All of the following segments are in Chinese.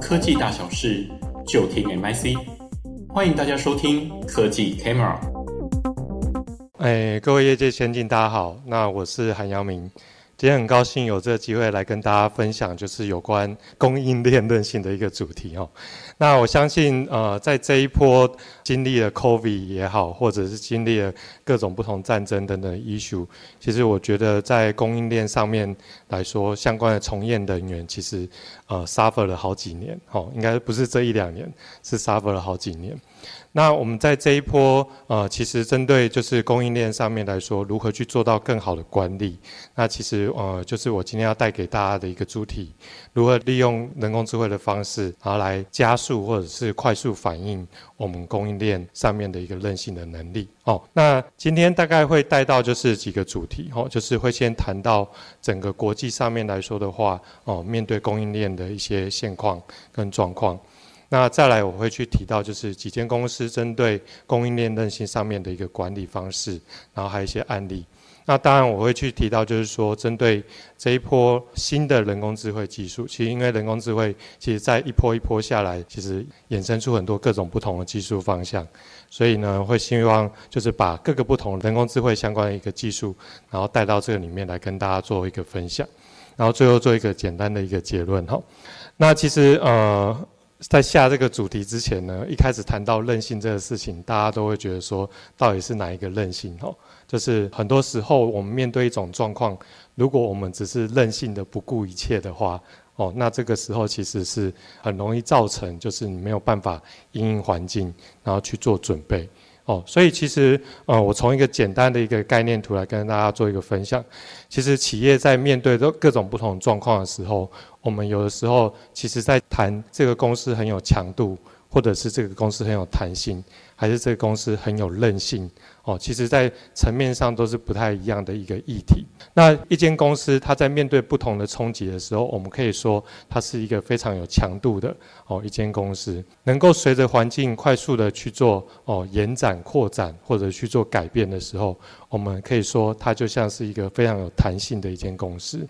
科技大小事，就听 MIC。欢迎大家收听科技 Camera。哎，各位业界先进，大家好，那我是韩阳明。今天很高兴有这个机会来跟大家分享，就是有关供应链韧性的一个主题哦。那我相信，呃，在这一波经历了 COVID 也好，或者是经历了各种不同战争等等 issue，其实我觉得在供应链上面来说，相关的从业人员其实呃 suffer 了好几年，哦，应该不是这一两年，是 suffer 了好几年。那我们在这一波，呃，其实针对就是供应链上面来说，如何去做到更好的管理？那其实呃，就是我今天要带给大家的一个主题，如何利用人工智慧的方式，然后来加速或者是快速反映我们供应链上面的一个韧性的能力。哦，那今天大概会带到就是几个主题，哦，就是会先谈到整个国际上面来说的话，哦，面对供应链的一些现况跟状况。那再来，我会去提到就是几间公司针对供应链韧性上面的一个管理方式，然后还有一些案例。那当然，我会去提到就是说，针对这一波新的人工智慧技术，其实因为人工智慧，其实在一波一波下来，其实衍生出很多各种不同的技术方向。所以呢，会希望就是把各个不同人工智慧相关的一个技术，然后带到这个里面来跟大家做一个分享，然后最后做一个简单的一个结论哈。那其实呃。在下这个主题之前呢，一开始谈到任性这个事情，大家都会觉得说，到底是哪一个任性？哦，就是很多时候我们面对一种状况，如果我们只是任性的不顾一切的话，哦，那这个时候其实是很容易造成，就是你没有办法因应环境，然后去做准备。哦，所以其实，呃，我从一个简单的一个概念图来跟大家做一个分享。其实企业在面对都各种不同状况的时候，我们有的时候其实在谈这个公司很有强度，或者是这个公司很有弹性，还是这个公司很有韧性。哦，其实，在层面上都是不太一样的一个议题。那一间公司，它在面对不同的冲击的时候，我们可以说，它是一个非常有强度的哦，一间公司，能够随着环境快速的去做哦延展、扩展或者去做改变的时候，我们可以说，它就像是一个非常有弹性的一间公司。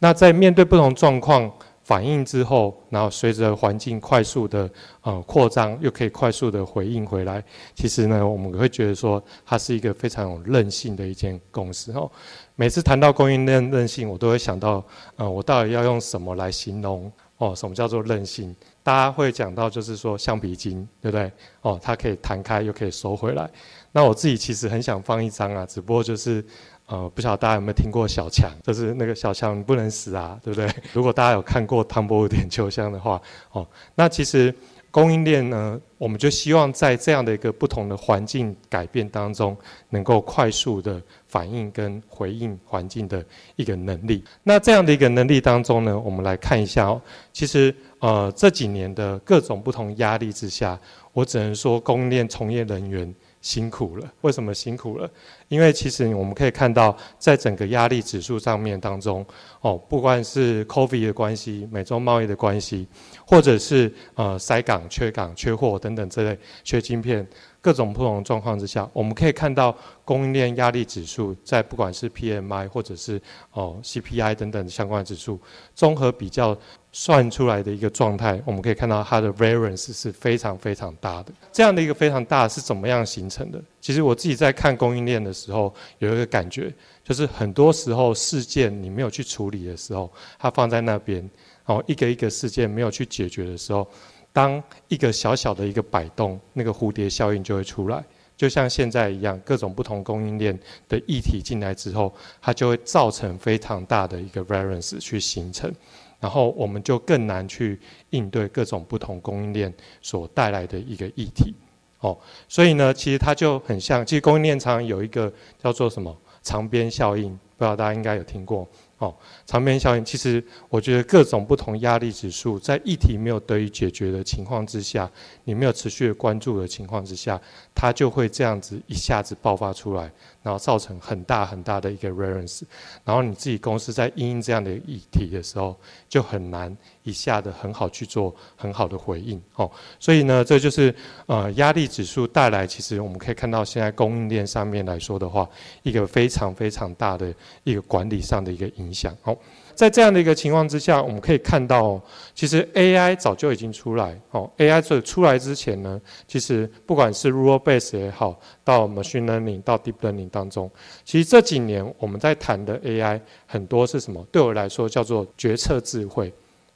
那在面对不同状况，反应之后，然后随着环境快速的呃扩张，又可以快速的回应回来。其实呢，我们会觉得说，它是一个非常有韧性的一间公司哦。每次谈到供应链韧性，我都会想到，呃，我到底要用什么来形容哦？什么叫做韧性？大家会讲到就是说橡皮筋，对不对？哦，它可以弹开又可以收回来。那我自己其实很想放一张啊，只不过就是。呃，不晓得大家有没有听过小强？就是那个小强不能死啊，对不对？如果大家有看过汤伯虎点秋香的话，哦，那其实供应链呢，我们就希望在这样的一个不同的环境改变当中，能够快速的反应跟回应环境的一个能力。那这样的一个能力当中呢，我们来看一下哦，其实呃这几年的各种不同压力之下，我只能说供应链从业人员。辛苦了，为什么辛苦了？因为其实我们可以看到，在整个压力指数上面当中，哦，不管是 COVID 的关系、美洲贸易的关系，或者是呃塞港、缺港、缺货等等这类，缺晶片。各种不同的状况之下，我们可以看到供应链压力指数在不管是 PMI 或者是哦 CPI 等等相关的指数综合比较算出来的一个状态，我们可以看到它的 variance 是非常非常大的。这样的一个非常大是怎么样形成的？其实我自己在看供应链的时候，有一个感觉，就是很多时候事件你没有去处理的时候，它放在那边，哦一个一个事件没有去解决的时候。当一个小小的一个摆动，那个蝴蝶效应就会出来，就像现在一样，各种不同供应链的议题进来之后，它就会造成非常大的一个 variance 去形成，然后我们就更难去应对各种不同供应链所带来的一个议题。哦，所以呢，其实它就很像，其实供应链常有一个叫做什么长边效应，不知道大家应该有听过。哦，长边效应，其实我觉得各种不同压力指数，在议题没有得以解决的情况之下，你没有持续的关注的情况之下，它就会这样子一下子爆发出来，然后造成很大很大的一个 variance，然后你自己公司在因应这样的议题的时候，就很难一下的很好去做很好的回应哦。所以呢，这就是呃压力指数带来，其实我们可以看到现在供应链上面来说的话，一个非常非常大的一个管理上的一个影响哦。在这样的一个情况之下，我们可以看到，其实 AI 早就已经出来。哦，AI 这出来之前呢，其实不管是 rule base 也好，到 machine learning 到 deep learning 当中，其实这几年我们在谈的 AI 很多是什么？对我来说叫做决策智慧。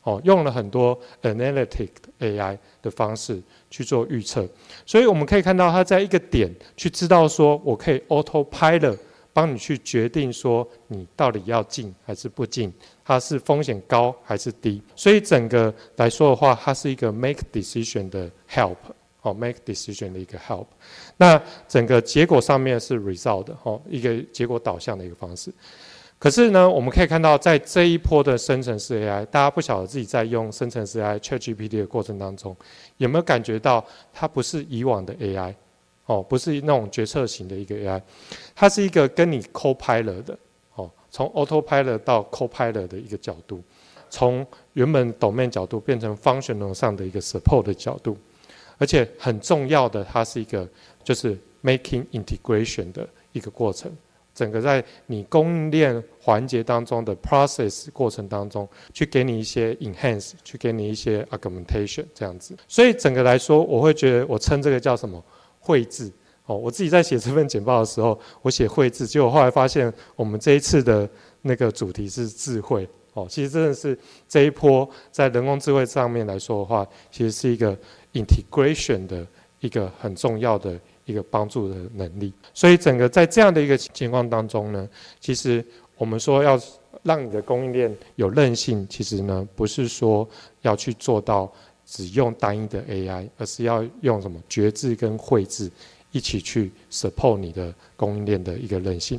哦，用了很多 analytic AI 的方式去做预测，所以我们可以看到它在一个点去知道说，我可以 autopilot。帮你去决定说你到底要进还是不进，它是风险高还是低，所以整个来说的话，它是一个 make decision 的 help 哦，make decision 的一个 help。那整个结果上面是 result 哦，一个结果导向的一个方式。可是呢，我们可以看到在这一波的生成式 AI，大家不晓得自己在用生成式 AI ChatGPT 的过程当中，有没有感觉到它不是以往的 AI？哦，不是那种决策型的一个 AI，它是一个跟你 co-pilot 的，哦，从 autopilot 到 co-pilot 的一个角度，从原本 domain 角度变成 function 上的一个 support 的角度，而且很重要的，它是一个就是 making integration 的一个过程，整个在你供应链环节当中的 process 过程当中，去给你一些 enhance，去给你一些 augmentation 这样子，所以整个来说，我会觉得我称这个叫什么？绘制哦，我自己在写这份简报的时候，我写绘制，结果后来发现我们这一次的那个主题是智慧哦。其实真的是这一波在人工智慧上面来说的话，其实是一个 integration 的一个很重要的一个帮助的能力。所以整个在这样的一个情况当中呢，其实我们说要让你的供应链有韧性，其实呢不是说要去做到。只用单一的 AI，而是要用什么觉知跟绘制一起去 support 你的供应链的一个韧性。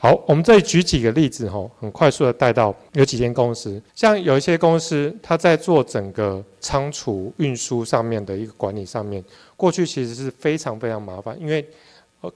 好，我们再举几个例子哈，很快速的带到有几间公司，像有一些公司，它在做整个仓储运输上面的一个管理上面，过去其实是非常非常麻烦，因为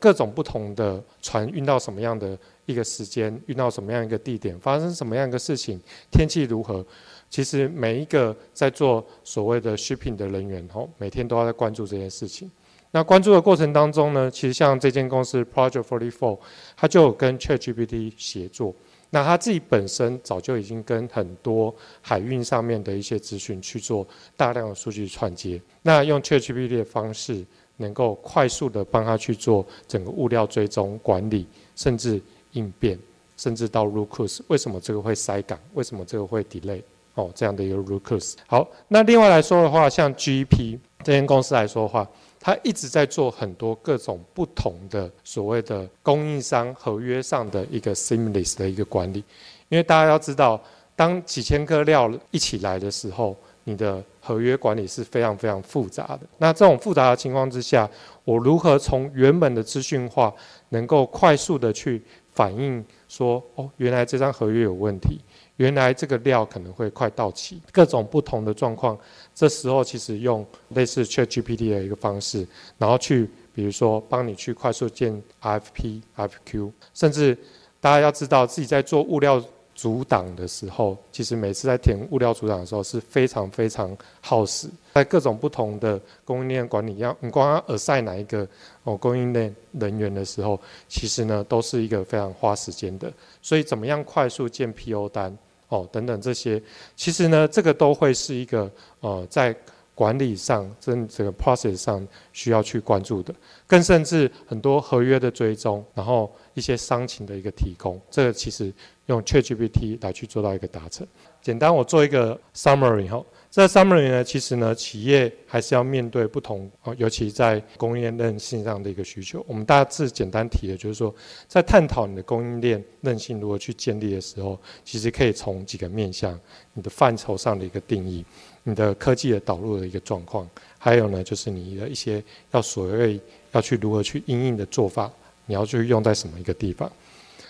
各种不同的船运到什么样的一个时间，运到什么样一个地点，发生什么样一个事情，天气如何。其实每一个在做所谓的 shipping 的人员，吼，每天都要在关注这件事情。那关注的过程当中呢，其实像这间公司 Project Forty Four，他就有跟 ChatGPT 协作。那他自己本身早就已经跟很多海运上面的一些资讯去做大量的数据串接。那用 ChatGPT 的方式，能够快速的帮他去做整个物料追踪管理，甚至应变，甚至到 root cause，为什么这个会塞港？为什么这个会 delay？哦，这样的一个 root cause。好，那另外来说的话，像 GP 这间公司来说的话，他一直在做很多各种不同的所谓的供应商合约上的一个 seamless 的一个管理。因为大家要知道，当几千颗料一起来的时候，你的合约管理是非常非常复杂的。那这种复杂的情况之下，我如何从原本的资讯化，能够快速的去反映说，哦，原来这张合约有问题。原来这个料可能会快到期，各种不同的状况，这时候其实用类似 ChatGPT 的一个方式，然后去比如说帮你去快速建 RFP、RFQ，甚至大家要知道自己在做物料组档的时候，其实每次在填物料组档的时候是非常非常耗时，在各种不同的供应链管理要你光要 assign 哪一个哦供应链人员的时候，其实呢都是一个非常花时间的，所以怎么样快速建 PO 单？哦，等等这些，其实呢，这个都会是一个呃，在管理上、这这个 process 上需要去关注的，更甚至很多合约的追踪，然后一些商情的一个提供，这个其实用 ChatGPT 来去做到一个达成。简单，我做一个 summary 哈。这 summary 呢，其实呢，企业还是要面对不同哦，尤其在供应链韧性上的一个需求。我们大致简单提的，就是说，在探讨你的供应链韧性如何去建立的时候，其实可以从几个面向：你的范畴上的一个定义，你的科技的导入的一个状况，还有呢，就是你的一些要所谓要去如何去应应的做法，你要去用在什么一个地方。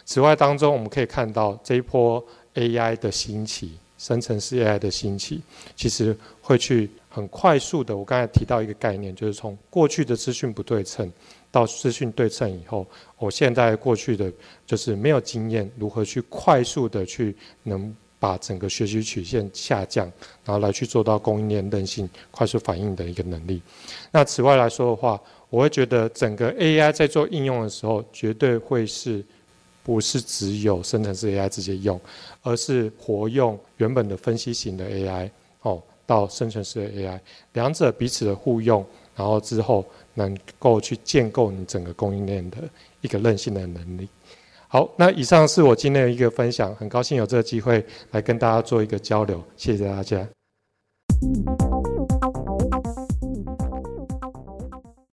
此外，当中我们可以看到这一波 AI 的兴起。生成式 AI 的兴起，其实会去很快速的。我刚才提到一个概念，就是从过去的资讯不对称到资讯对称以后，我现在过去的就是没有经验，如何去快速的去能把整个学习曲线下降，然后来去做到供应链韧性、快速反应的一个能力。那此外来说的话，我会觉得整个 AI 在做应用的时候，绝对会是不是只有生成式 AI 直接用，而是活用原本的分析型的 AI 哦，到生成式的 AI，两者彼此的互用，然后之后能够去建构你整个供应链的一个韧性的能力。好，那以上是我今天的一个分享，很高兴有这个机会来跟大家做一个交流，谢谢大家。